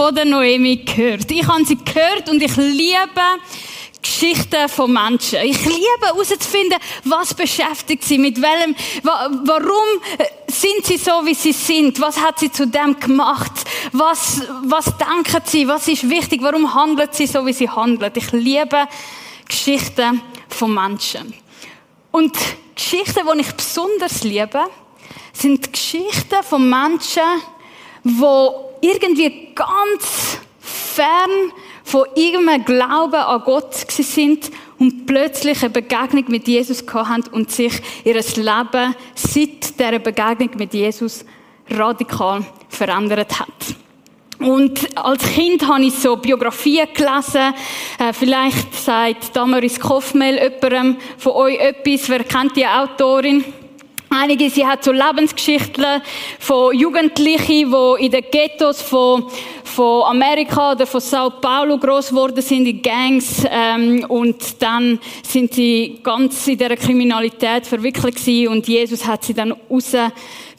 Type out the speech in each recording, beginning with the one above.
von der Noemi gehört? Ich habe sie gehört und ich liebe Geschichten von Menschen. Ich liebe herauszufinden, was beschäftigt sie, mit welchem, wa warum sind sie so, wie sie sind? Was hat sie zu dem gemacht? Was, was denken sie? Was ist wichtig? Warum handelt sie so, wie sie handelt? Ich liebe Geschichten von Menschen. Und Geschichten, die ich besonders liebe, sind Geschichten von Menschen, die irgendwie ganz fern von irgendeinem Glauben an Gott sind und plötzlich eine Begegnung mit Jesus haben und sich ihr Leben seit dieser Begegnung mit Jesus radikal verändert hat. Und als Kind habe ich so Biografien gelesen. Äh, vielleicht sagt Damaris Koffmel jemandem von euch etwas. Wer kennt die Autorin? Einige, sie hat so Lebensgeschichten von Jugendlichen, die in den Ghettos von, von Amerika oder von Sao Paulo groß geworden sind, in Gangs, ähm, und dann sind sie ganz in dieser Kriminalität verwickelt gewesen und Jesus hat sie dann raus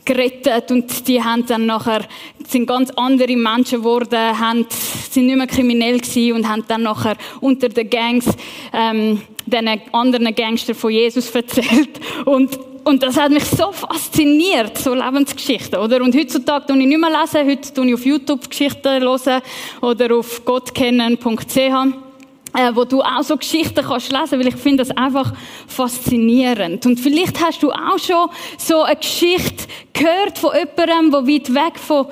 gerettet und die haben dann nachher, sind ganz andere Menschen geworden, haben, sind nicht mehr kriminell gewesen und haben dann nachher unter den Gangs, ähm, den anderen Gangster von Jesus erzählt und und das hat mich so fasziniert, so Lebensgeschichten, oder? Und heutzutage tue ich nicht mehr lesen, heute tue ich auf YouTube Geschichten hören oder auf gottkennen.ch äh, wo du auch so Geschichten kannst lesen, weil ich finde das einfach faszinierend. Und vielleicht hast du auch schon so eine Geschichte gehört von jemandem, der weit weg von,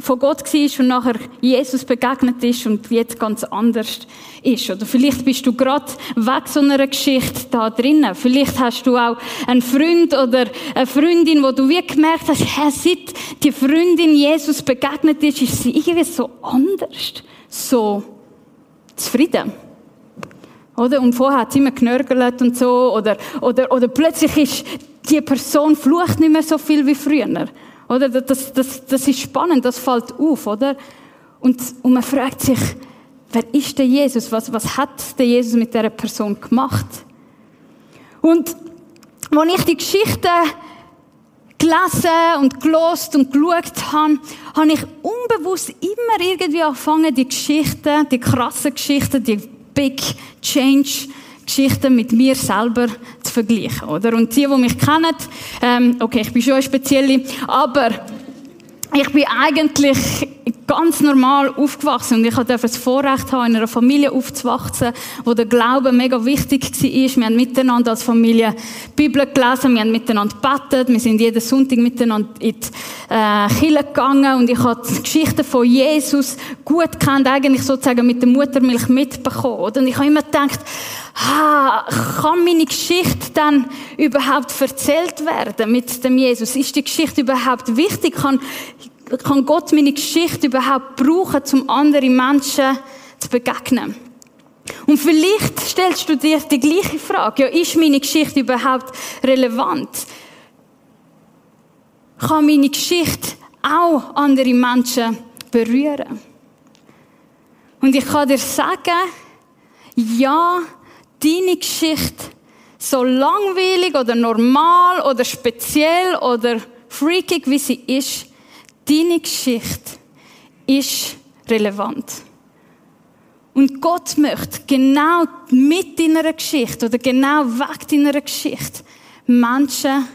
von Gott war und nachher Jesus begegnet ist und jetzt ganz anders ist. Oder vielleicht bist du gerade weg so einer Geschichte da drinnen. Vielleicht hast du auch einen Freund oder eine Freundin, wo du wie gemerkt hast, hey, seit die Freundin Jesus begegnet ist, ist sie irgendwie so anders, so zufrieden. Oder? Und vorher hat sie immer genörgelt und so. Oder, oder, oder plötzlich ist die Person flucht nicht mehr so viel wie früher. Oder? Das, das, das ist spannend, das fällt auf, oder? Und, und man fragt sich, wer ist der Jesus? Was, was hat der Jesus mit dieser Person gemacht? Und, als ich die Geschichte gelesen und gelost und geschaut habe, habe ich unbewusst immer irgendwie angefangen, die Geschichten, die krassen Geschichten, die Big Change Geschichten mit mir selber zu vergleichen, oder? Und die, die mich kennen, ähm, okay, ich bin schon eine spezielle, aber ich bin eigentlich ganz normal aufgewachsen und ich durfte das Vorrecht haben, in einer Familie aufzuwachsen, wo der Glaube mega wichtig war. Wir haben miteinander als Familie Bibel gelesen, wir haben miteinander gebetet, wir sind jeden Sonntag miteinander in die äh, Kirche gegangen und ich habe die Geschichte von Jesus gut kennt, eigentlich sozusagen mit der Muttermilch mitbekommen. Und ich habe immer gedacht, ah, kann meine Geschichte dann überhaupt erzählt werden mit dem Jesus? Ist die Geschichte überhaupt wichtig? Kann, kann Gott meine Geschichte überhaupt brauchen, um anderen Menschen zu begegnen? Und vielleicht stellst du dir die gleiche Frage. Ja, ist meine Geschichte überhaupt relevant? Kann meine Geschichte auch andere Menschen berühren? Und ich kann dir sagen, ja, deine Geschichte, so langweilig oder normal oder speziell oder freakig wie sie ist, deine Geschichte ist relevant. Und Gott möchte genau mit deiner Geschichte oder genau weg deiner Geschichte Menschen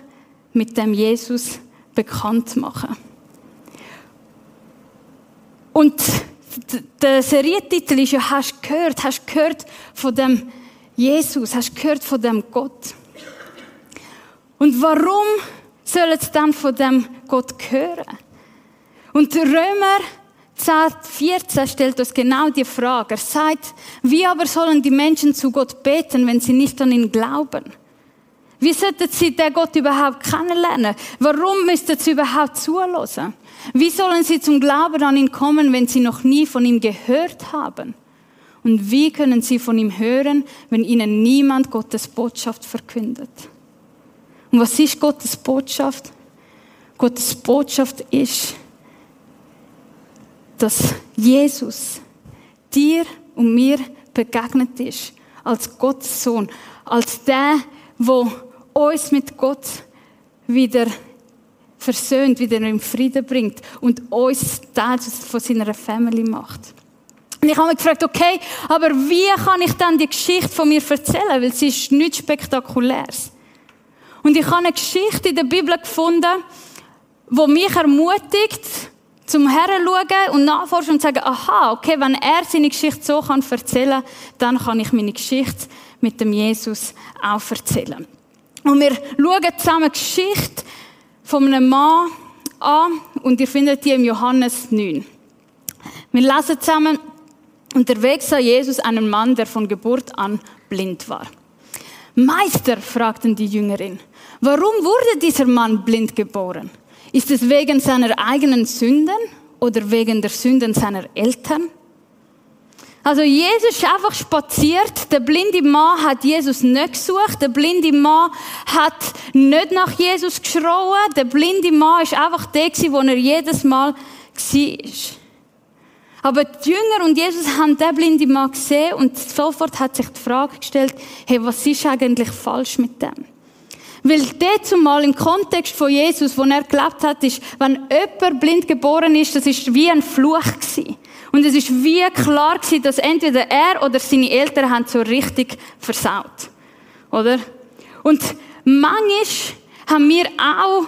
mit dem Jesus bekannt machen. Und der Serientitel ist ja, hast du gehört, hast du gehört von dem Jesus, hast du gehört von dem Gott. Und warum sollen sie dann von dem Gott hören? Und Römer 10, 14 stellt uns genau die Frage. Er sagt, wie aber sollen die Menschen zu Gott beten, wenn sie nicht an ihn glauben? Wie sollten sie den Gott überhaupt kennenlernen? Warum müssten sie überhaupt zulassen? Wie sollen sie zum Glauben an ihn kommen, wenn sie noch nie von ihm gehört haben? Und wie können sie von ihm hören, wenn ihnen niemand Gottes Botschaft verkündet? Und was ist Gottes Botschaft? Gottes Botschaft ist, dass Jesus dir und mir begegnet ist als Gottes Sohn, als der, wo uns mit Gott wieder versöhnt, wieder in Frieden bringt und uns Teil von seiner Family macht. Und ich habe mich gefragt, okay, aber wie kann ich dann die Geschichte von mir erzählen? Weil sie ist nichts Spektakuläres. Und ich habe eine Geschichte in der Bibel gefunden, wo mich ermutigt, zum Herren schauen und nachforschen und sagen, aha, okay, wenn er seine Geschichte so kann erzählen, dann kann ich meine Geschichte mit dem Jesus auch erzählen. Und wir schauen zusammen die Geschichte von einem Mann an und ihr findet die im Johannes 9. Wir lesen zusammen, unterwegs sah Jesus einen Mann, der von Geburt an blind war. Meister, fragten die Jüngerin, warum wurde dieser Mann blind geboren? Ist es wegen seiner eigenen Sünden oder wegen der Sünden seiner Eltern? Also Jesus ist einfach spaziert. Der blinde Mann hat Jesus nicht gesucht. Der blinde Mann hat nicht nach Jesus geschrauen. Der blinde Mann ist einfach der, wo er jedes Mal war. Aber die Jünger und Jesus haben den blinden Mann gesehen und sofort hat sich die Frage gestellt, hey, was ist eigentlich falsch mit dem? Weil dort zumal im Kontext von Jesus, wo er gelebt hat, ist, wenn jemand blind geboren ist, das ist wie ein Fluch gewesen. Und es ist wie klar gewesen, dass entweder er oder seine Eltern haben so richtig versaut. Oder? Und manchmal haben wir auch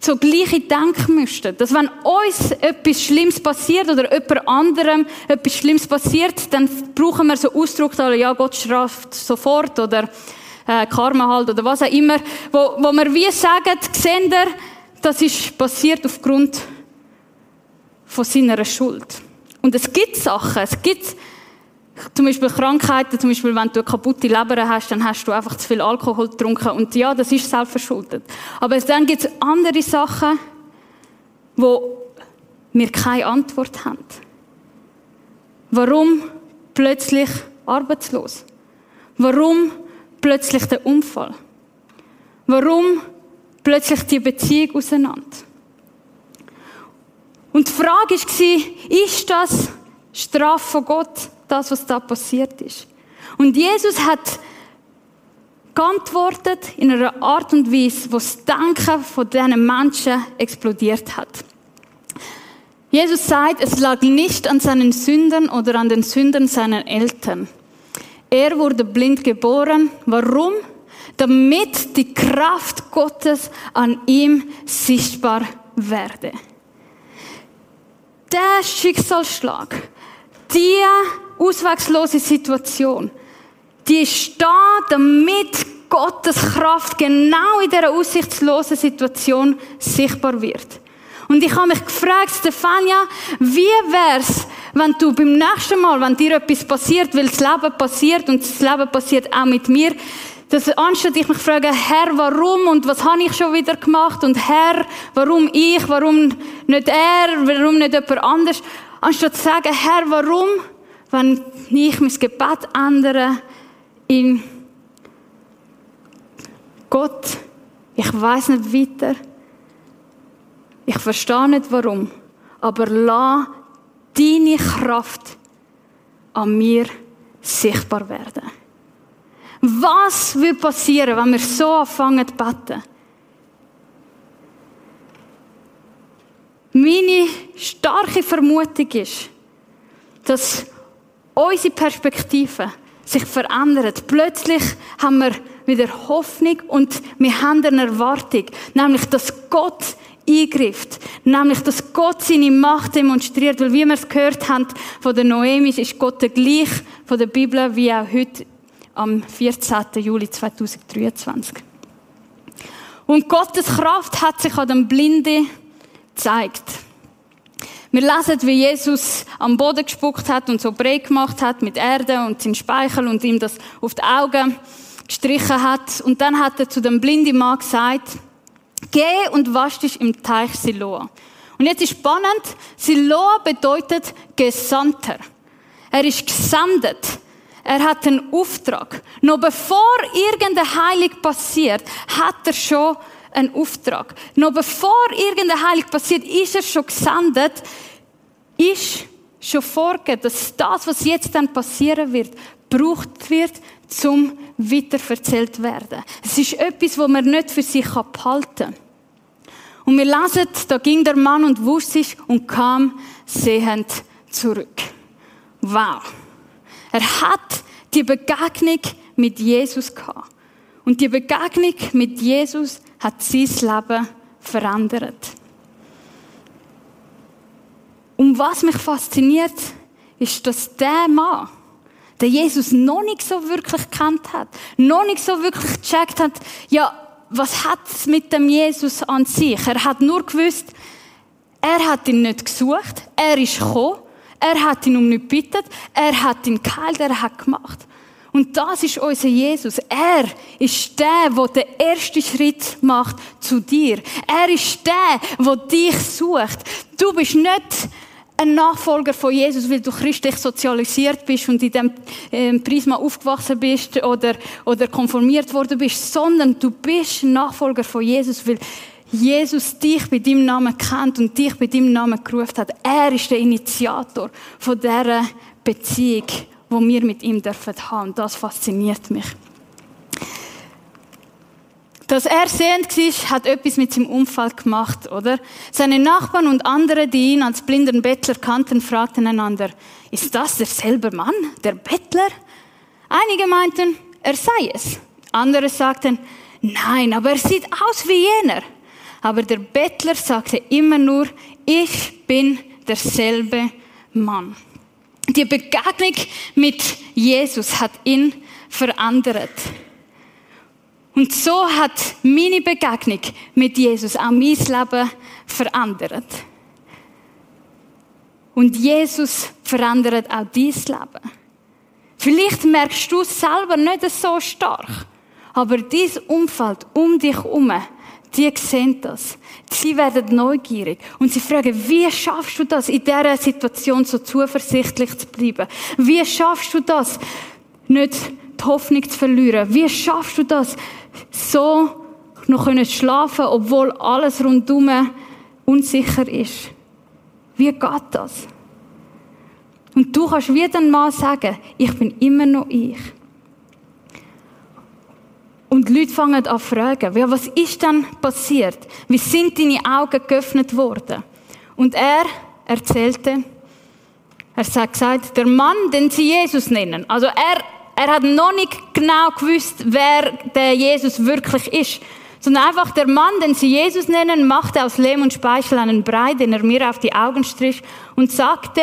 so gleiche Denkmuster. Dass wenn uns etwas Schlimmes passiert oder jemand anderem etwas Schlimmes passiert, dann brauchen wir so Ausdruck, ja, Gott straft sofort oder äh, Karma halt oder was auch immer, wo, wo wir wie sagen, sehen ihr, das ist passiert aufgrund von seiner Schuld. Und es gibt Sachen, es gibt zum Beispiel Krankheiten, zum Beispiel wenn du eine kaputte Leber hast, dann hast du einfach zu viel Alkohol getrunken und ja, das ist selbstverschuldet. Aber dann gibt es andere Sachen, wo wir keine Antwort haben. Warum plötzlich arbeitslos? Warum plötzlich der Unfall? Warum plötzlich die Beziehung auseinander? Und die Frage war, ist das Strafe von Gott, das, was da passiert ist? Und Jesus hat geantwortet in einer Art und Weise, wo das Denken von diesen Menschen explodiert hat. Jesus sagt, es lag nicht an seinen Sünden oder an den Sünden seiner Eltern. Er wurde blind geboren. Warum? Damit die Kraft Gottes an ihm sichtbar werde. Der Schicksalsschlag, die auswegslose Situation, die ist da, damit Gottes Kraft genau in dieser aussichtslosen Situation sichtbar wird. Und ich habe mich gefragt, Stefania, wie wär's, wenn du beim nächsten Mal, wenn dir etwas passiert, weil das Leben passiert und das Leben passiert auch mit mir, dass anstatt ich mich frage, Herr, warum und was habe ich schon wieder gemacht und Herr, warum ich, warum nicht er, warum nicht jemand anders, anstatt zu sagen, Herr, warum, wenn ich mein Gebet ändere in Gott, ich weiß nicht weiter, ich verstehe nicht warum, aber lass deine Kraft an mir sichtbar werden. Was wird passieren, wenn wir so anfangen zu beten? Meine starke Vermutung ist, dass unsere Perspektive sich verändert. Plötzlich haben wir wieder Hoffnung und wir haben eine Erwartung, nämlich, dass Gott eingreift. Nämlich, dass Gott seine Macht demonstriert. Weil, wie wir es gehört haben von der Noemi, ist Gott der gleich von der Bibel wie auch heute am 14. Juli 2023. Und Gottes Kraft hat sich an dem Blinde gezeigt. Wir lesen, wie Jesus am Boden gespuckt hat und so breit gemacht hat mit Erde und seinem Speichel und ihm das auf die Augen gestrichen hat. Und dann hat er zu dem blinden Mann gesagt, geh und wasch dich im Teich Siloa. Und jetzt ist spannend, Siloa bedeutet Gesandter. Er ist gesendet. Er hat einen Auftrag. Noch bevor irgendeine Heilig passiert, hat er schon einen Auftrag. Noch bevor irgendeine Heilig passiert, ist er schon gesendet, ist schon vorgegeben, dass das, was jetzt dann passieren wird, gebraucht wird, zum weiterverzählt werden. Es ist etwas, wo man nicht für sich behalten kann. Und wir lesen, da ging der Mann und wusch sich und kam sehend zurück. Wow. Er hat die Begegnung mit Jesus gehabt. Und die Begegnung mit Jesus hat sein Leben verändert. Und was mich fasziniert, ist, dass der Mann, der Jesus noch nicht so wirklich kennt hat, noch nicht so wirklich gecheckt hat, ja, was hat es mit dem Jesus an sich? Er hat nur gewusst, er hat ihn nicht gesucht, er ist gekommen, er hat ihn um nichts gebeten, er hat ihn geheilt, er hat gemacht. Und das ist unser Jesus. Er ist der, der den ersten Schritt macht zu dir. Er ist der, der dich sucht. Du bist nicht ein Nachfolger von Jesus, weil du christlich sozialisiert bist und in dem ähm, Prisma aufgewachsen bist oder, oder konformiert worden bist, sondern du bist ein Nachfolger von Jesus, weil Jesus dich bei deinem Namen kennt und dich bei deinem Namen gerufen hat. Er ist der Initiator von dieser Beziehung, die wir mit ihm dürfen haben. Das fasziniert mich. Dass er sehend war, hat etwas mit seinem Unfall gemacht, oder? Seine Nachbarn und andere, die ihn als blinden Bettler kannten, fragten einander, ist das derselbe Mann, der Bettler? Einige meinten, er sei es. Andere sagten, nein, aber er sieht aus wie jener. Aber der Bettler sagte immer nur, ich bin derselbe Mann. Die Begegnung mit Jesus hat ihn verändert. Und so hat meine Begegnung mit Jesus auch mein Leben verändert. Und Jesus verändert auch dein Leben. Vielleicht merkst du es selber nicht so stark, aber dein Umfeld um dich herum, die sehen das. Sie werden neugierig und sie fragen, wie schaffst du das, in dieser Situation so zuversichtlich zu bleiben? Wie schaffst du das, nicht die Hoffnung zu verlieren? Wie schaffst du das, so noch können schlafen, obwohl alles rundum unsicher ist. Wie geht das? Und du kannst wie dann mal sagen, ich bin immer noch ich. Und die Leute fangen an zu fragen, ja, was ist denn passiert? Wie sind deine Augen geöffnet worden? Und er erzählte, er hat gesagt, der Mann, den sie Jesus nennen, also er er hat noch nicht genau gewusst, wer der Jesus wirklich ist. Sondern einfach der Mann, den sie Jesus nennen, machte aus Lehm und Speichel einen Brei, den er mir auf die Augen strich und sagte,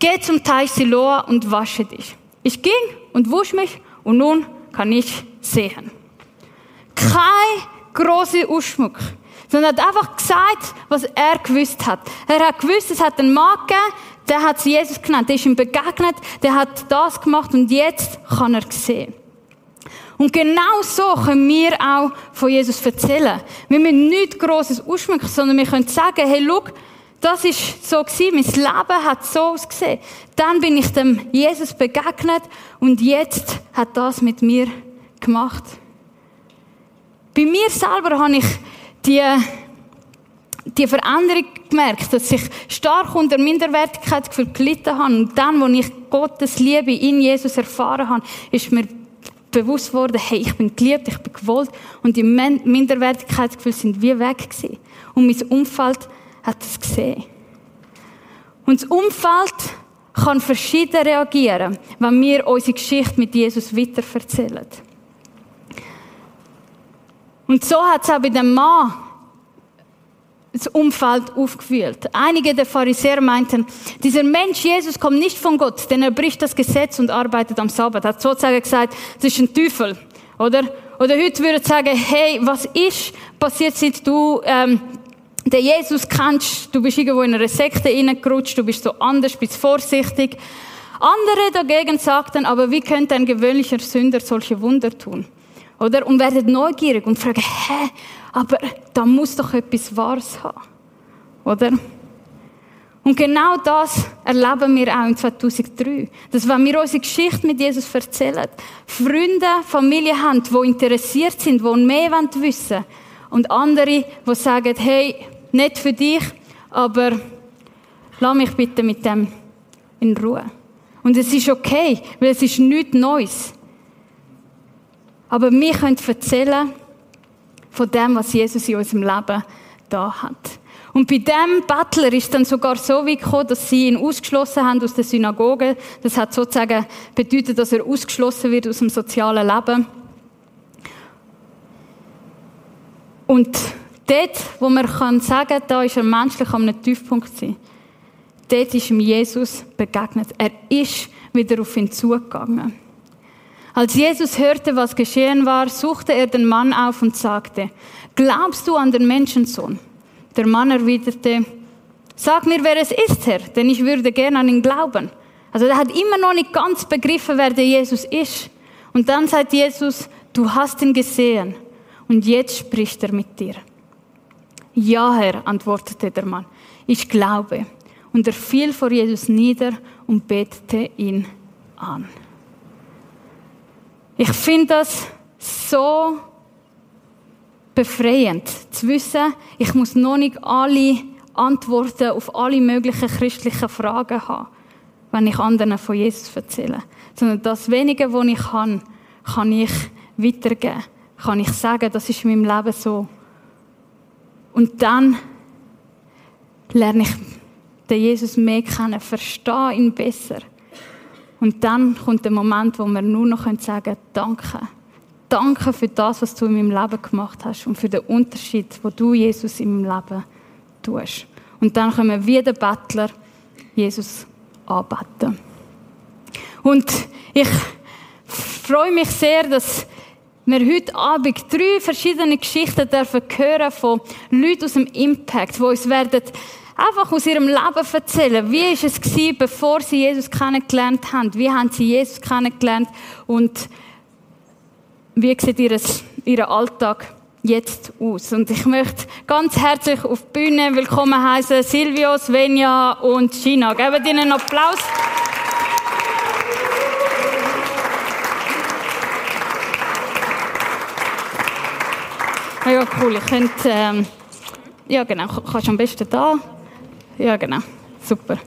geh zum Teich Siloa und wasche dich. Ich ging und wusch mich und nun kann ich sehen. Kein großer Ausschmuck, sondern er hat einfach gesagt, was er gewusst hat. Er hat gewusst, es hat einen Mann gegeben, der hat Jesus genannt, der ist ihm begegnet, der hat das gemacht und jetzt kann er sehen. Und genau so können wir auch von Jesus erzählen. Wir müssen nichts Grosses ausschmücken, sondern wir können sagen, hey, schau, das ist so gewesen, mein Leben hat so ausgesehen. Dann bin ich dem Jesus begegnet und jetzt hat das mit mir gemacht. Bei mir selber habe ich die die Veränderung gemerkt, dass ich stark unter Minderwertigkeitsgefühl gelitten habe. Und dann, als ich Gottes Liebe in Jesus erfahren habe, ist mir bewusst worden, hey, ich bin geliebt, ich bin gewollt. Und die Minderwertigkeitsgefühle sind wie weg gewesen. Und mein Umfeld hat es gesehen. Und das Umfeld kann verschieden reagieren, wenn wir unsere Geschichte mit Jesus weiterverzählen. Und so hat es auch bei dem Mann das Umfeld aufgeführt. Einige der Pharisäer meinten, dieser Mensch Jesus kommt nicht von Gott, denn er bricht das Gesetz und arbeitet am Sabbat. Er hat sozusagen gesagt, das ist ein Teufel, oder? Oder heute würde ich sagen, hey, was ist passiert, seit du ähm, den Jesus kennst? Du bist irgendwo in einer Sekte reingerutscht, du bist so anders, bist vorsichtig. Andere dagegen sagten, aber wie könnte ein gewöhnlicher Sünder solche Wunder tun? Oder? Und werden neugierig und fragen, hä, aber da muss doch etwas Wahres haben. Oder? Und genau das erleben wir auch in 2003. Dass wenn wir unsere Geschichte mit Jesus erzählen, Freunde, Familie haben, die interessiert sind, die mehr wissen wollen. Und andere, die sagen, hey, nicht für dich, aber lass mich bitte mit dem in Ruhe. Und es ist okay, weil es ist nichts Neues. Aber wir können erzählen von dem, was Jesus in unserem Leben da hat. Und bei dem Bettler ist dann sogar so weit gekommen, dass sie ihn ausgeschlossen haben aus der Synagoge. Das hat sozusagen bedeutet, dass er ausgeschlossen wird aus dem sozialen Leben. Und dort, wo man kann sagen, da ist er menschlich am Tiefpunkt sein, dort ist ihm Jesus begegnet. Er ist wieder auf ihn zugegangen. Als Jesus hörte, was geschehen war, suchte er den Mann auf und sagte, glaubst du an den Menschensohn? Der Mann erwiderte, sag mir, wer es ist, Herr, denn ich würde gerne an ihn glauben. Also er hat immer noch nicht ganz begriffen, wer der Jesus ist. Und dann sagt Jesus, du hast ihn gesehen und jetzt spricht er mit dir. Ja, Herr, antwortete der Mann, ich glaube. Und er fiel vor Jesus nieder und betete ihn an. Ich finde das so befreiend, zu wissen, ich muss noch nicht alle Antworten auf alle möglichen christlichen Fragen haben, wenn ich anderen von Jesus erzähle. Sondern das Wenige, was ich kann, kann ich weitergeben. Kann ich sagen, das ist in meinem Leben so. Und dann lerne ich den Jesus mehr kennen, verstehe ihn besser. Und dann kommt der Moment, wo wir nur noch sagen können, danke. Danke für das, was du in meinem Leben gemacht hast und für den Unterschied, wo du Jesus in meinem Leben tust. Und dann können wir wie der Bettler Jesus anbeten. Und ich freue mich sehr, dass wir heute Abend drei verschiedene Geschichten dürfen hören von Leuten aus dem Impact, die uns werden einfach aus ihrem Leben erzählen. Wie ist es gewesen, bevor sie Jesus kennengelernt haben? Wie haben sie Jesus kennengelernt? Und wie sieht ihr, ihr Alltag jetzt aus? Und ich möchte ganz herzlich auf die Bühne willkommen heißen Silvio, Svenja und Gina. Geben ihnen einen Applaus. Ja, cool. Ich könnte, ähm, ja genau, kannst du am besten da. Ja, genau. Super.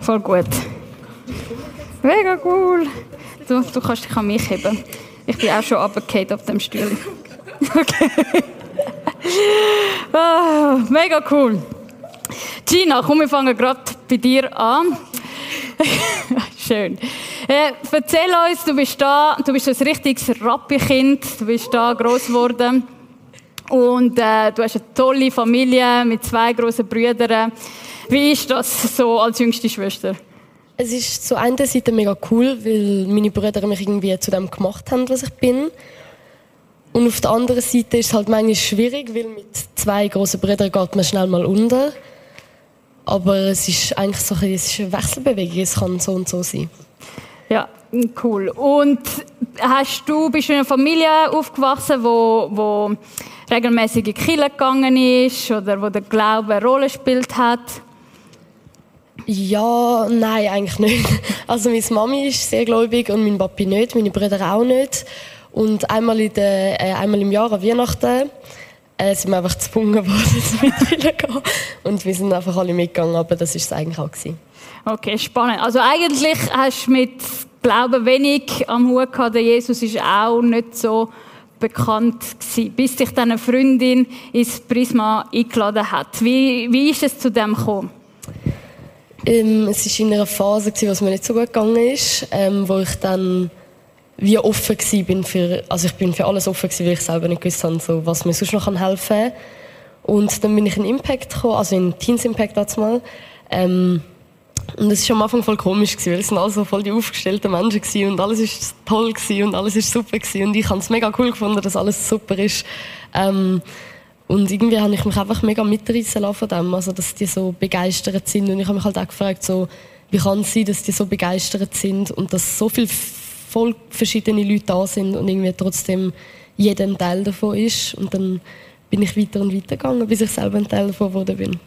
Voll gut. Mega cool. Du, du kannst dich an mich heben. Ich bin auch schon runtergefallen auf dem Stuhl. Okay. Oh, mega cool. Gina, komm, wir fangen gerade bei dir an. Schön. Äh, erzähl uns, du bist da, du bist ein richtiges Rappi-Kind, du bist da groß geworden. Und äh, du hast eine tolle Familie mit zwei großen Brüdern. Wie ist das so als jüngste Schwester? Es ist zu einer Seite mega cool, weil meine Brüder mich irgendwie zu dem gemacht haben, was ich bin. Und auf der anderen Seite ist es halt manchmal schwierig, weil mit zwei großen Brüdern geht man schnell mal unter. Aber es ist eigentlich so ein, es ist eine Wechselbewegung, es kann so und so sein. Ja, cool. Und hast du, bist du in einer Familie aufgewachsen, wo, wo regelmäßig in die Kirche gegangen ist oder wo der Glaube eine Rolle gespielt hat? Ja, nein, eigentlich nicht. Also meine Mami ist sehr gläubig und mein Papi nicht, meine Brüder auch nicht. Und einmal, in der, äh, einmal im Jahr an Weihnachten äh, sind wir einfach gezwungen worden, zu mitgehen. Und wir sind einfach alle mitgegangen, aber das war es eigentlich auch. Gewesen. Okay, spannend. Also eigentlich hast du mit Glauben wenig am Hut gehabt. Der Jesus ist auch nicht so bekannt gewesen, bis sich dann eine Freundin ins Prisma eingeladen hat. Wie, wie ist es zu dem gekommen? Ähm, es war in einer Phase, wo es mir nicht so gut gegangen ist, ähm, wo ich dann wie offen war für, also ich bin für alles offen gewesen, weil ich selber nicht gewusst habe, so, was mir sonst noch helfen kann. Und dann bin ich in Impact gekommen, also in Teens Impact mal. Ähm, und es war am Anfang voll komisch, gewesen, weil es sind alle so voll die aufgestellten Menschen gewesen und alles ist toll gewesen und alles ist super gewesen und ich habe es mega cool gefunden, dass alles super ist. Ähm, und irgendwie habe ich mich einfach mega mitreißen lassen von dem, also dass die so begeistert sind und ich habe mich halt auch gefragt, so, wie kann es sein, dass die so begeistert sind und dass so viele voll verschiedene Leute da sind und irgendwie trotzdem jeder ein Teil davon ist. Und dann bin ich weiter und weiter gegangen, bis ich selber ein Teil davon geworden bin.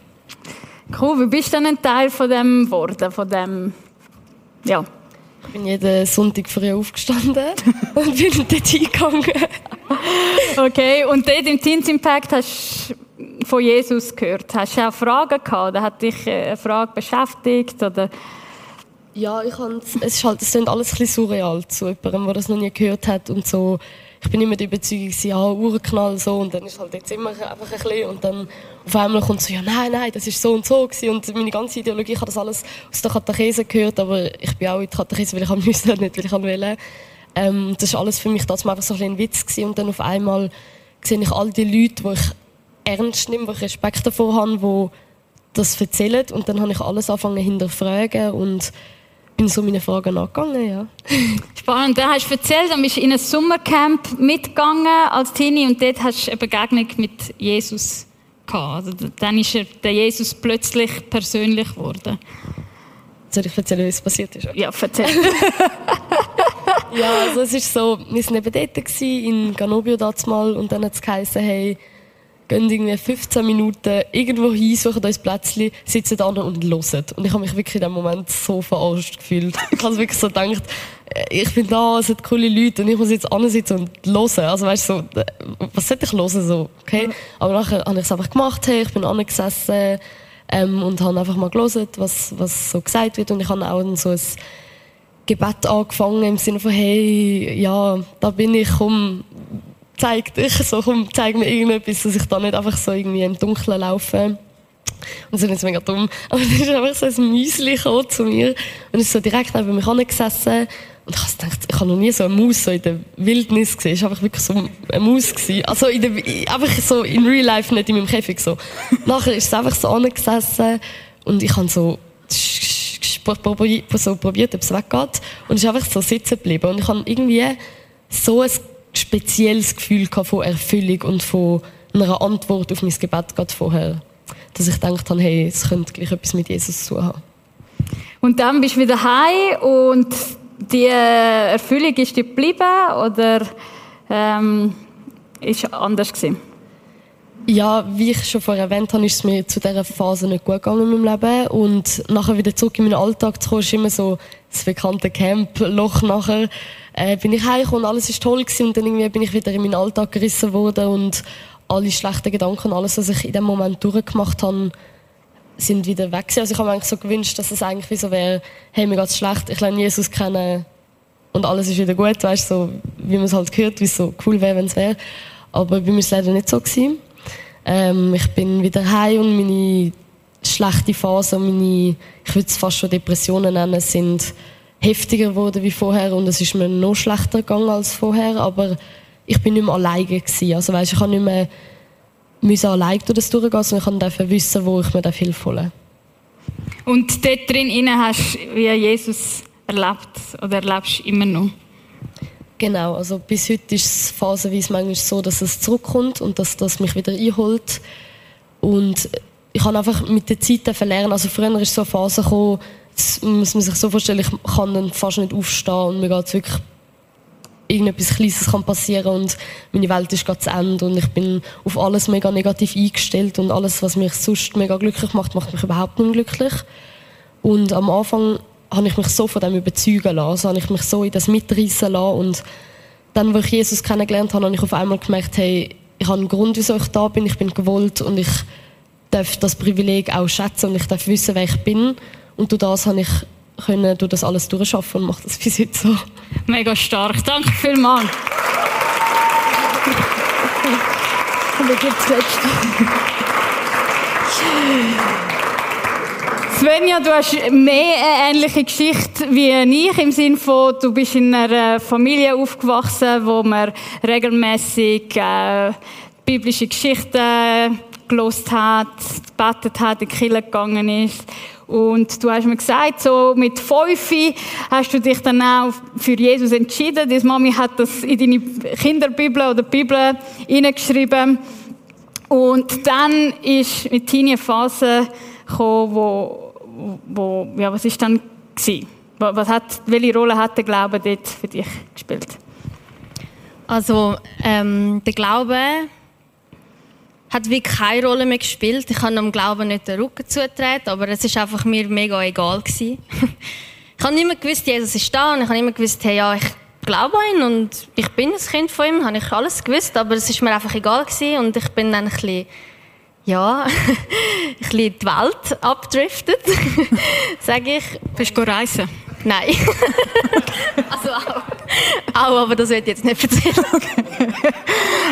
Cool, wie bist du denn ein Teil von dem geworden, von dem, ja? Ich bin jeden Sonntag früh aufgestanden und bin dort hingegangen. okay, und dort im Teens Impact hast du von Jesus gehört. Hast du auch Fragen gehabt? Oder hat dich eine Frage beschäftigt? Oder? Ja, ich es ist halt, es klingt alles ein bisschen surreal zu jemandem, der das noch nie gehört hat und so. Ich bin immer der Überzeugung, ja, Uhrenknall so und dann ist halt jetzt immer einfach ein bisschen und dann auf einmal kommt so, ja, nein, nein, das ist so und so gewesen. und meine ganze Ideologie, ich habe das alles aus der Katechese gehört, aber ich bin auch in der Katechese, weil ich haben müssen, nicht weil ich wollte. Ähm, das ist alles für mich das einfach so ein, ein Witz gewesen. und dann auf einmal sehe ich all die Leute, die ich ernst nehme, wo ich Respekt davor habe, die das erzählen und dann habe ich alles angefangen hinterfragen und bin so meine Fragen nachgegangen, ja. Spannend. Dann hast du erzählt, du bist in ein Sommercamp mitgegangen als Teenie und dort hast du eine Begegnung mit Jesus gehabt. Also dann ist er, der Jesus plötzlich persönlich geworden. Soll ich erzählen, es passiert ist? Ja, erzähl. ja, also es ist so, wir waren eben dort in Ganobio mal und dann hat es geheißen, hey, gehen irgendwie 15 Minuten irgendwo hin, suchen uns Plätzchen, sitzen da und hören. Und ich habe mich wirklich in dem Moment so verarscht gefühlt. Ich habe wirklich so gedacht, äh, ich bin da, es sind coole Leute und ich muss jetzt sitzen und hören. Also weißt du, so, äh, was sollte ich hören? So, okay? Aber nachher habe ich es einfach gemacht, hey, ich bin angesessen ähm, und habe einfach mal gelesen, was, was so gesagt wird. Und ich habe auch so ein Gebet angefangen im Sinne von, hey, ja, da bin ich, komm, zeig dich, so, komm, zeig mir irgendetwas, dass ich da nicht einfach so irgendwie im Dunkeln laufe. Und ist jetzt mega dumm. Aber dann ist einfach so ein Müsli zu mir und ist so direkt neben mich angesessen. Und ich gedacht, ich habe noch nie so eine Maus so in der Wildnis gesehen. Es war einfach wirklich so eine Maus. Gewesen. Also in der, einfach so in Real Life, nicht in meinem Käfig. So. Nachher ist es einfach so angesessen und ich habe so so probiert, ob es weggeht. Und es ist einfach so sitzen geblieben. Und ich habe irgendwie so ein spezielles Gefühl von Erfüllung und von einer Antwort auf mein Gebet gerade vorher. Dass ich gedacht habe, hey, es könnte gleich etwas mit Jesus zu haben. Und dann bist du wieder heim und die Erfüllung ist dir geblieben oder ähm, ist anders gewesen? Ja, wie ich schon vorher erwähnt habe, ist es mir zu dieser Phase nicht gut gegangen in meinem Leben. Und nachher wieder zurück in meinen Alltag zu kommen, ist immer so das bekannte Camp-Loch nachher äh, bin ich heimgekommen und alles ist toll gewesen und dann irgendwie bin ich wieder in meinen Alltag gerissen worden und alle schlechten Gedanken, alles, was ich in dem Moment durchgemacht habe, sind wieder weg gewesen. Also ich habe mir eigentlich so gewünscht, dass es eigentlich wie so wäre, hey, mir geht's schlecht, ich lerne Jesus kennen und alles ist wieder gut, weißt so, wie man es halt gehört, wie es so cool wäre, wenn es wäre. Aber bei mir war es leider nicht so gewesen. Ähm, ich bin wieder heim und meine schlechte Phase, meine, ich würde es fast schon Depressionen nennen, sind heftiger geworden wie vorher und es ist mir noch schlechter gegangen als vorher, aber ich bin nicht mehr alleine gewesen. Also weißt, ich habe nicht mehr müssen alleine durch das durchgehen, sondern ich durfte wissen, wo ich mir Hilfe holen Und dort drin hast du wie Jesus erlebt oder erlebst du immer noch? Genau, also bis heute ist es phasenweise manchmal so, dass es zurückkommt und dass das mich wieder einholt. Und ich habe einfach mit der Zeit verlernen. Also früher ist so eine Phase gekommen, muss man sich so vorstellen, ich kann dann fast nicht aufstehen und mir geht wirklich irgendetwas Kleines kann passieren und meine Welt ist gerade zu Ende und ich bin auf alles mega negativ eingestellt und alles, was mich sonst mega glücklich macht, macht mich überhaupt nicht glücklich. Und am Anfang habe ich mich so von dem überzeugen lassen, also habe ich mich so in das mitreißen lassen und dann, wo ich Jesus kennengelernt habe, habe ich auf einmal gemerkt, hey, ich habe einen Grund, wieso ich da bin, ich bin gewollt und ich darf das Privileg auch schätzen und ich darf wissen, wer ich bin und durch das habe ich können durch das alles durchschaffen und mache das bis jetzt so. Mega stark. Danke vielmals. Und dann gibt's Svenja, du hast mehr eine ähnliche Geschichte wie ich, im Sinne von, du bist in einer Familie aufgewachsen, wo man regelmäßig äh, biblische Geschichten gelost hat, gebetet hat, in die Kirche gegangen ist. Und du hast mir gesagt, so mit fünf hast du dich dann auch für Jesus entschieden. Deine Mami hat das in deine Kinderbibel oder Bibel hineingeschrieben. Und dann ist mit Teenie Phase gekommen, wo, wo, ja, was ist dann gewesen? Was hat, welche Rolle hat der Glaube dort für dich gespielt? Also ähm, der Glaube hat wie keine Rolle mehr gespielt. Ich habe dem Glauben nicht den Rücken zugetreten, aber es ist einfach mir mega egal gewesen. ich habe immer gewusst, Jesus ist da und ich habe immer gewusst, hey, ja, ich glaube an ihn und ich bin ein Kind von ihm, habe ich alles gewusst, aber es ist mir einfach egal gewesen und ich bin dann ein bisschen, ja, ein bisschen die Welt abdriftet, sage ich. Bist du reisen? Nein. also auch. Auch, aber das wird jetzt nicht erzählen.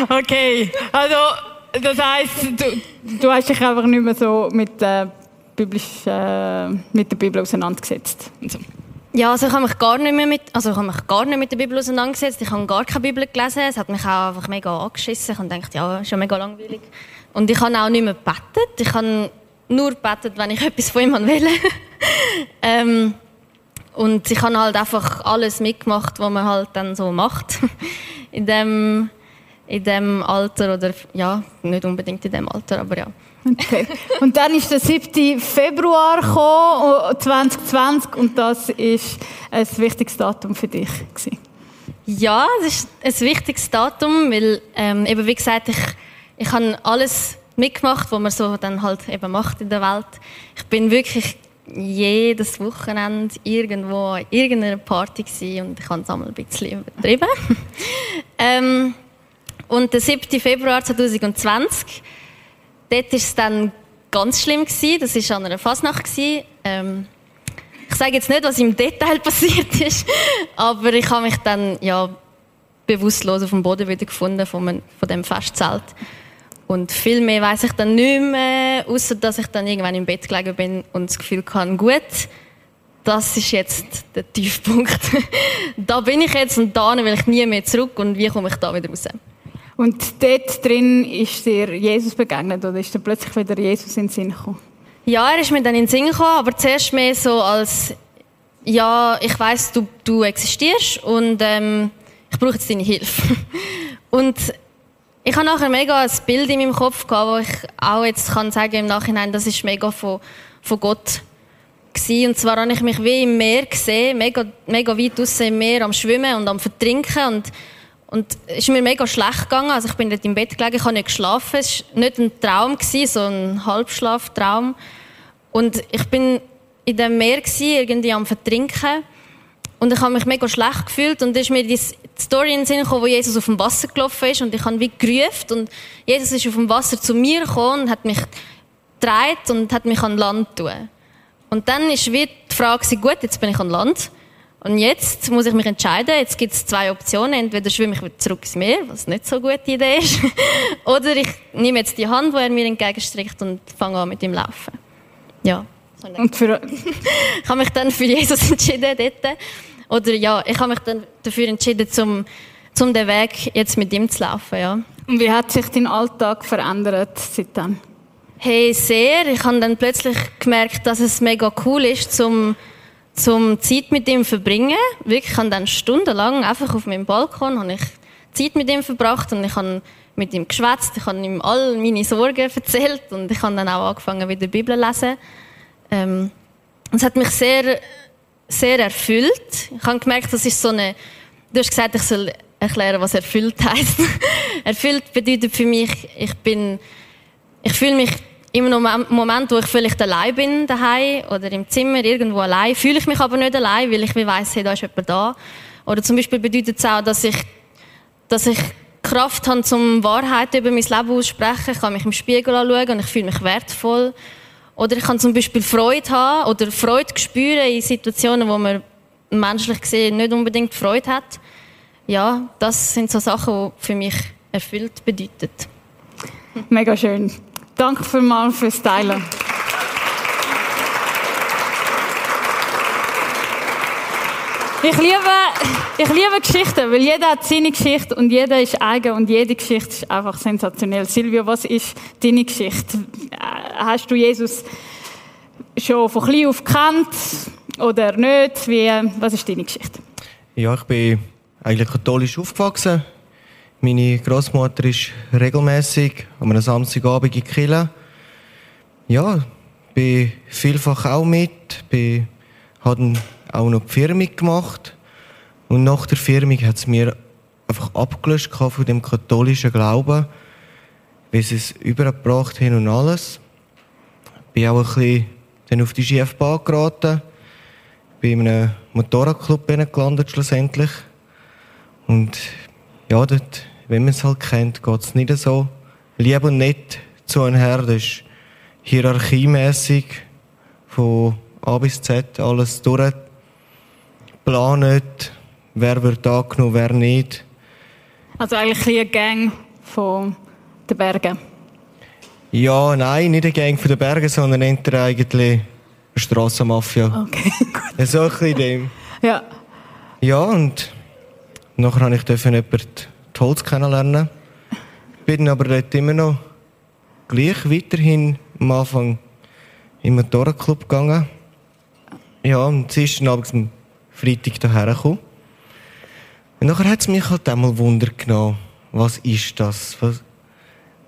okay, also das heisst, du, du hast dich einfach nicht mehr so mit, äh, biblisch, äh, mit der Bibel auseinandergesetzt. So. Ja, also ich habe mich gar nicht mehr mit, also ich habe mich gar nicht mit der Bibel auseinandergesetzt. Ich habe gar keine Bibel gelesen. Es hat mich auch einfach mega angeschissen. Ich habe gedacht, ja, ist ja mega langweilig. Und ich habe auch nicht mehr gebetet. Ich habe nur gebetet, wenn ich etwas von ihm wollte. ähm, und ich habe halt einfach alles mitgemacht, was man halt dann so macht. in dem, in dem Alter oder, ja, nicht unbedingt in dem Alter, aber ja. Okay. Und dann ist der 7. Februar gekommen, 2020 und das ist ein wichtiges Datum für dich gewesen. Ja, es ist ein wichtiges Datum, weil ähm, eben wie gesagt, ich, ich habe alles mitgemacht, was man so dann halt eben macht in der Welt. Ich bin wirklich jedes Wochenende irgendwo an irgendeiner Party gewesen und ich habe es einmal ein bisschen übertrieben. ähm, und der 7. Februar 2020 dort war es dann ganz schlimm. Gewesen. Das war an einer Fasnacht. Ähm, ich sage jetzt nicht, was im Detail passiert ist, aber ich habe mich dann ja, bewusstlos auf dem Boden wieder gefunden von, einem, von dem Festzelt. Und viel mehr weiß ich dann nicht mehr, außer dass ich dann irgendwann im Bett gelegen bin und das Gefühl hatte, gut, das ist jetzt der Tiefpunkt. da bin ich jetzt und da will ich nie mehr zurück und wie komme ich da wieder raus? Und dort drin ist dir Jesus begegnet oder ist dir plötzlich wieder Jesus in den Sinn gekommen? Ja, er ist mir dann in den Sinn gekommen, aber zuerst mehr so als, ja, ich weiß, du, du existierst und ähm, ich brauche jetzt deine Hilfe. und ich habe nachher mega ein Bild in meinem Kopf gehabt, wo ich auch jetzt kann sagen im Nachhinein, das ist mega von, von Gott gewesen. Und zwar habe ich mich wie im Meer gesehen, mega, mega weit draussen im Meer am Schwimmen und am Vertrinken und und es ist mir mega schlecht gegangen. Also ich bin dort im Bett gelegen, ich habe nicht geschlafen. Es war nicht ein Traum, so ein Halbschlaftraum. Und ich bin in dem Meer, irgendwie am Vertrinken. Und ich habe mich mega schlecht gefühlt. Und ist mir die Story in den Sinn gekommen, wo Jesus auf dem Wasser gelaufen ist. Und ich habe wie gerufen. Und Jesus ist auf dem Wasser zu mir gekommen und hat mich gedreht und hat mich an Land tun. Und dann ist wie die Frage, gut, jetzt bin ich an Land. Und jetzt muss ich mich entscheiden. Jetzt gibt es zwei Optionen. Entweder schwimme ich wieder zurück ins Meer, was nicht so eine gute Idee ist. Oder ich nehme jetzt die Hand, die er mir entgegenstreckt und fange an mit ihm laufen. Ja. Und für ich habe mich dann für Jesus entschieden dort. Oder ja, ich habe mich dann dafür entschieden, zum, zum den Weg jetzt mit ihm zu laufen. Ja. Und wie hat sich dein Alltag verändert seitdem? Hey, sehr. Ich habe dann plötzlich gemerkt, dass es mega cool ist, zum zum Zeit mit ihm verbringen. Wirklich, ich habe dann stundenlang einfach auf meinem Balkon habe ich Zeit mit ihm verbracht und ich habe mit ihm geschwätzt, ich habe ihm all meine Sorgen erzählt und ich habe dann auch angefangen, wieder Bibel zu lesen. Ähm, es hat mich sehr, sehr erfüllt. Ich habe gemerkt, das ist so eine, du hast gesagt, ich soll erklären, was erfüllt heißt. erfüllt bedeutet für mich, ich bin, ich fühle mich im Moment, wo ich vielleicht allein bin daheim oder im Zimmer irgendwo allein, fühle ich mich aber nicht allein, weil ich weiß, hey, da ist jemand da. Oder zum Beispiel bedeutet es auch, dass ich, dass ich Kraft habe, zum Wahrheit über mein Leben aussprechen. Ich kann mich im Spiegel anschauen und ich fühle mich wertvoll. Oder ich kann zum Beispiel Freude haben oder Freude spüren in Situationen, wo man menschlich gesehen nicht unbedingt Freude hat. Ja, das sind so Sachen, die für mich erfüllt bedeuten. Mega schön. Danke vielmals fürs Teilen. Ich liebe, ich liebe Geschichten, weil jeder hat seine Geschichte und jeder ist eigen und jede Geschichte ist einfach sensationell. Silvio, was ist deine Geschichte? Hast du Jesus schon von klein auf gekannt oder nicht? Wie, was ist deine Geschichte? Ja, ich bin eigentlich katholisch aufgewachsen. Meine Großmutter ist regelmäßig am Samstagabend in Kille. Ja, bin vielfach auch mit, bin habe auch noch die Firmung gemacht. Und nach der Firmung hat es mir einfach abgelöscht von dem katholischen Glauben, wie sie es übergebracht haben und alles. Bin auch ein bisschen auf die schiefe geraten. Bin in einem Motorradclub gelandet schlussendlich. Und ja, dort, wenn man es halt kennt, geht es nicht so lieb und nett zu einher. Das ist hierarchiemäßig von A bis Z alles durchgeplant. Wer wird angenommen, wer nicht. Also eigentlich ein Gang von den Bergen. Ja, nein, nicht eine Gang von den Bergen, sondern eher eigentlich eine Strassenmafia. Okay, gut. So ein bisschen dem. Ja. Ja, und nachher habe ich jemanden die Holz kennenlernen. Bin aber dort immer noch gleich weiterhin am Anfang im Motorenclub gegangen. Ja, und sie ist dann abends am Freitag hierher gekommen. Und nachher hat es mich halt einmal Wunder genommen, was ist das? Was?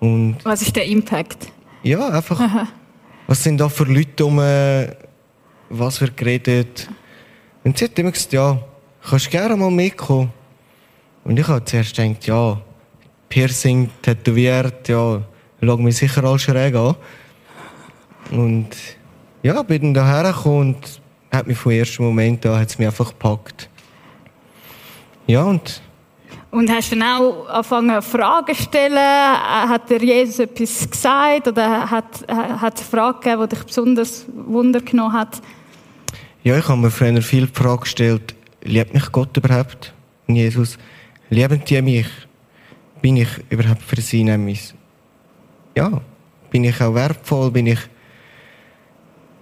Und Was ist der Impact? ja, einfach, was sind da für Leute um, was wird geredet. Und sie hat immer gesagt, ja, kannst gerne mal mitkommen. Und ich habe zuerst gedacht, ja, Piercing, tätowiert, ja, schau mich sicher all schräg an. Und ja, bin dann daher gekommen und hat mich vom ersten Moment an hat's mich einfach gepackt. Ja, und Und hast du dann auch angefangen, Fragen zu stellen? Hat dir Jesus etwas gesagt? Oder hat, hat es eine Frage gegeben, die dich besonders Wunder genommen hat? Ja, ich habe mir früher viel die Frage gestellt, liebt mich Gott überhaupt? Und Jesus, lieben die mich? Bin ich überhaupt für sie nämlich? Ja, bin ich auch wertvoll? Bin ich,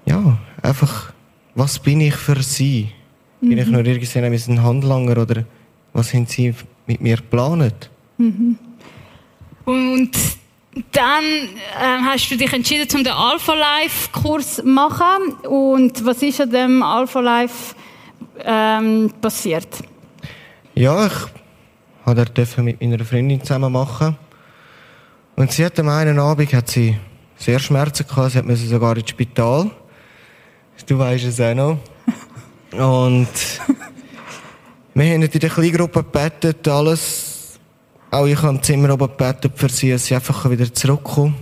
ja, einfach, was bin ich für sie? Bin ich nur irgendwie ein Handlanger oder was haben sie mit mir geplant? Und dann ähm, hast du dich entschieden, um den Alpha Life Kurs zu machen. Und was ist an dem Alpha Life ähm, passiert? Ja, ich habe dort mit meiner Freundin zusammen machen. Und sie hat am einen Abend hat sie sehr Schmerzen gehabt. Sie hat müssen sogar ins Spital. Du weißt es auch noch. Und wir haben in der Kleingruppe gebetet, alles. Auch ich habe im Zimmer oben gebetet für sie, dass sie einfach wieder zurückkommen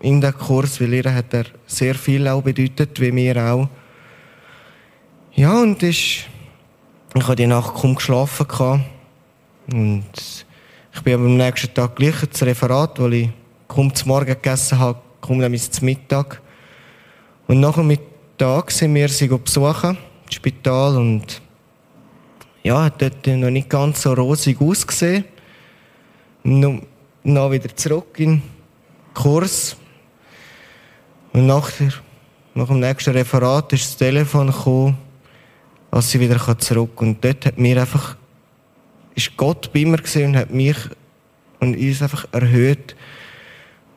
in den Kurs, weil ihr hat er sehr viel auch bedeutet, wie mir auch. Ja, und ist, ich habe die Nacht kaum geschlafen gehabt. Und ich bin am nächsten Tag gleich ins Referat, weil ich kaum zum Morgen gegessen habe, kaum nämlich zum Mittag. Und nach dem Mittag sind wir sie besuchen, im Spital, und ja, dort noch nicht ganz so rosig ausgesehen. Nun, dann wieder zurück in den Kurs. Und nachher, nach dem nächsten Referat ist das Telefon gekommen, dass sie wieder zurück kann. Und dort hat mir einfach, ist Gott bei mir gesehen und hat mich und uns einfach erhöht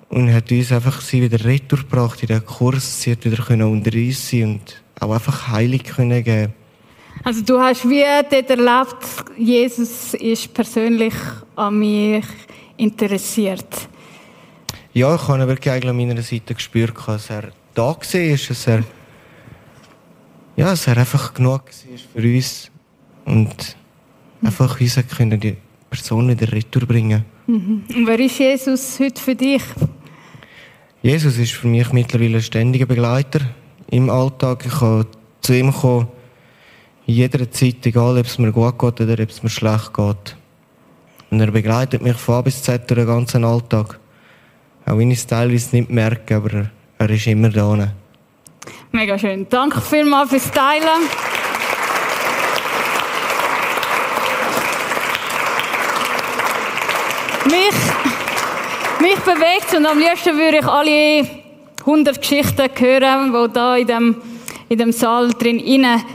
und hat uns einfach sie wieder retour gebracht in den Kurs. Sie hat wieder können unter uns sein und auch einfach Heilig können. Also du hast wie dort erlebt, Jesus ist persönlich an mich interessiert. Ja, ich habe wirklich eigentlich an meiner Seite gespürt, dass er da war, dass er, ja, dass er einfach genug war für uns und einfach uns können die Person wieder retour bringen. Und wer ist Jesus heute für dich? Jesus ist für mich mittlerweile ein ständiger Begleiter im Alltag. Ich kann zu ihm kommen, in jeder Zeit, egal ob es mir gut geht oder ob es mir schlecht geht. Und er begleitet mich von A bis Z durch den ganzen Alltag. Auch wenn ich es teilweise nicht merke, aber er, ist immer da. Mega schön. Danke vielmals fürs Teilen. Mich, mich bewegt und am liebsten würde ich alle 100 Geschichten hören, die da in dem, in dem Saal drin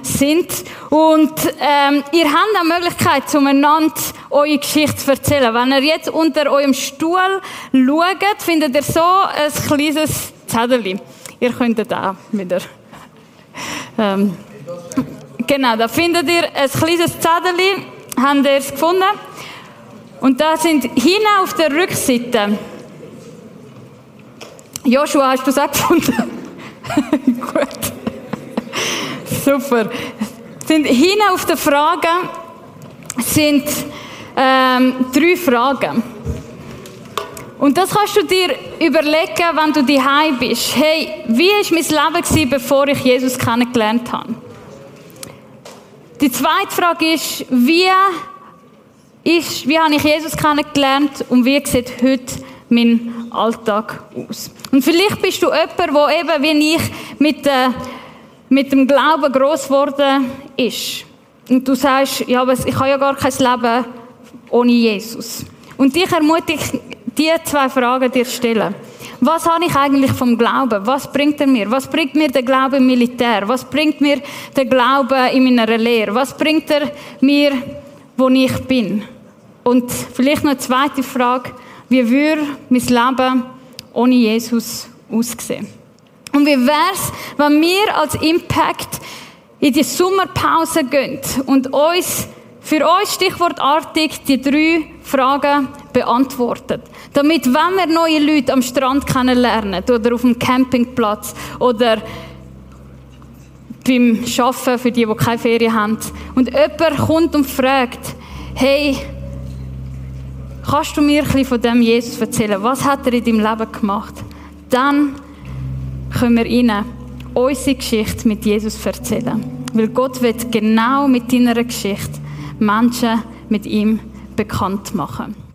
sind. Und ähm, ihr habt die Möglichkeit, zueinander eure Geschichte zu erzählen. Wenn ihr jetzt unter eurem Stuhl schaut, findet ihr so ein kleines Zettel. Ihr könntet auch wieder. Ähm, genau, da findet ihr ein kleines Zettel. Habt ihr es gefunden? Und da sind hinten auf der Rückseite. Joshua, hast du es auch gefunden? Gut. Super. Sind hinten auf der Frage sind ähm, drei Fragen. Und das kannst du dir überlegen, wenn du daheim bist. Hey, wie war mein Leben, gewesen, bevor ich Jesus kennengelernt habe? Die zweite Frage ist, wie, ist, wie habe ich Jesus kennengelernt und wie sieht heute mein Alltag aus? Und vielleicht bist du jemand, der eben wie ich mit, äh, mit dem Glauben gross geworden ist. Und du sagst, ja, aber ich habe ja gar kein Leben ohne Jesus. Und dich ermutige ich, diese zwei Fragen dir stellen. Was habe ich eigentlich vom Glauben? Was bringt er mir? Was bringt mir der Glaube im Militär? Was bringt mir der Glaube in meiner Lehre? Was bringt er mir, wo ich bin? Und vielleicht noch eine zweite Frage. Wie würde mein Leben ohne Jesus aussehen? Und wie wäre es, wenn wir als Impact in die Sommerpause gehen und uns für uns stichwortartig die drei Fragen beantwortet. Damit, wenn wir neue Leute am Strand kennenlernen oder auf dem Campingplatz oder beim Arbeiten für die, die keine Ferien haben, und jemand kommt und fragt, hey, kannst du mir ein bisschen von dem Jesus erzählen? Was hat er in deinem Leben gemacht? Dann können wir ihnen unsere Geschichte mit Jesus erzählen. Weil Gott wird genau mit deiner Geschichte Menschen mit ihm bekannt machen.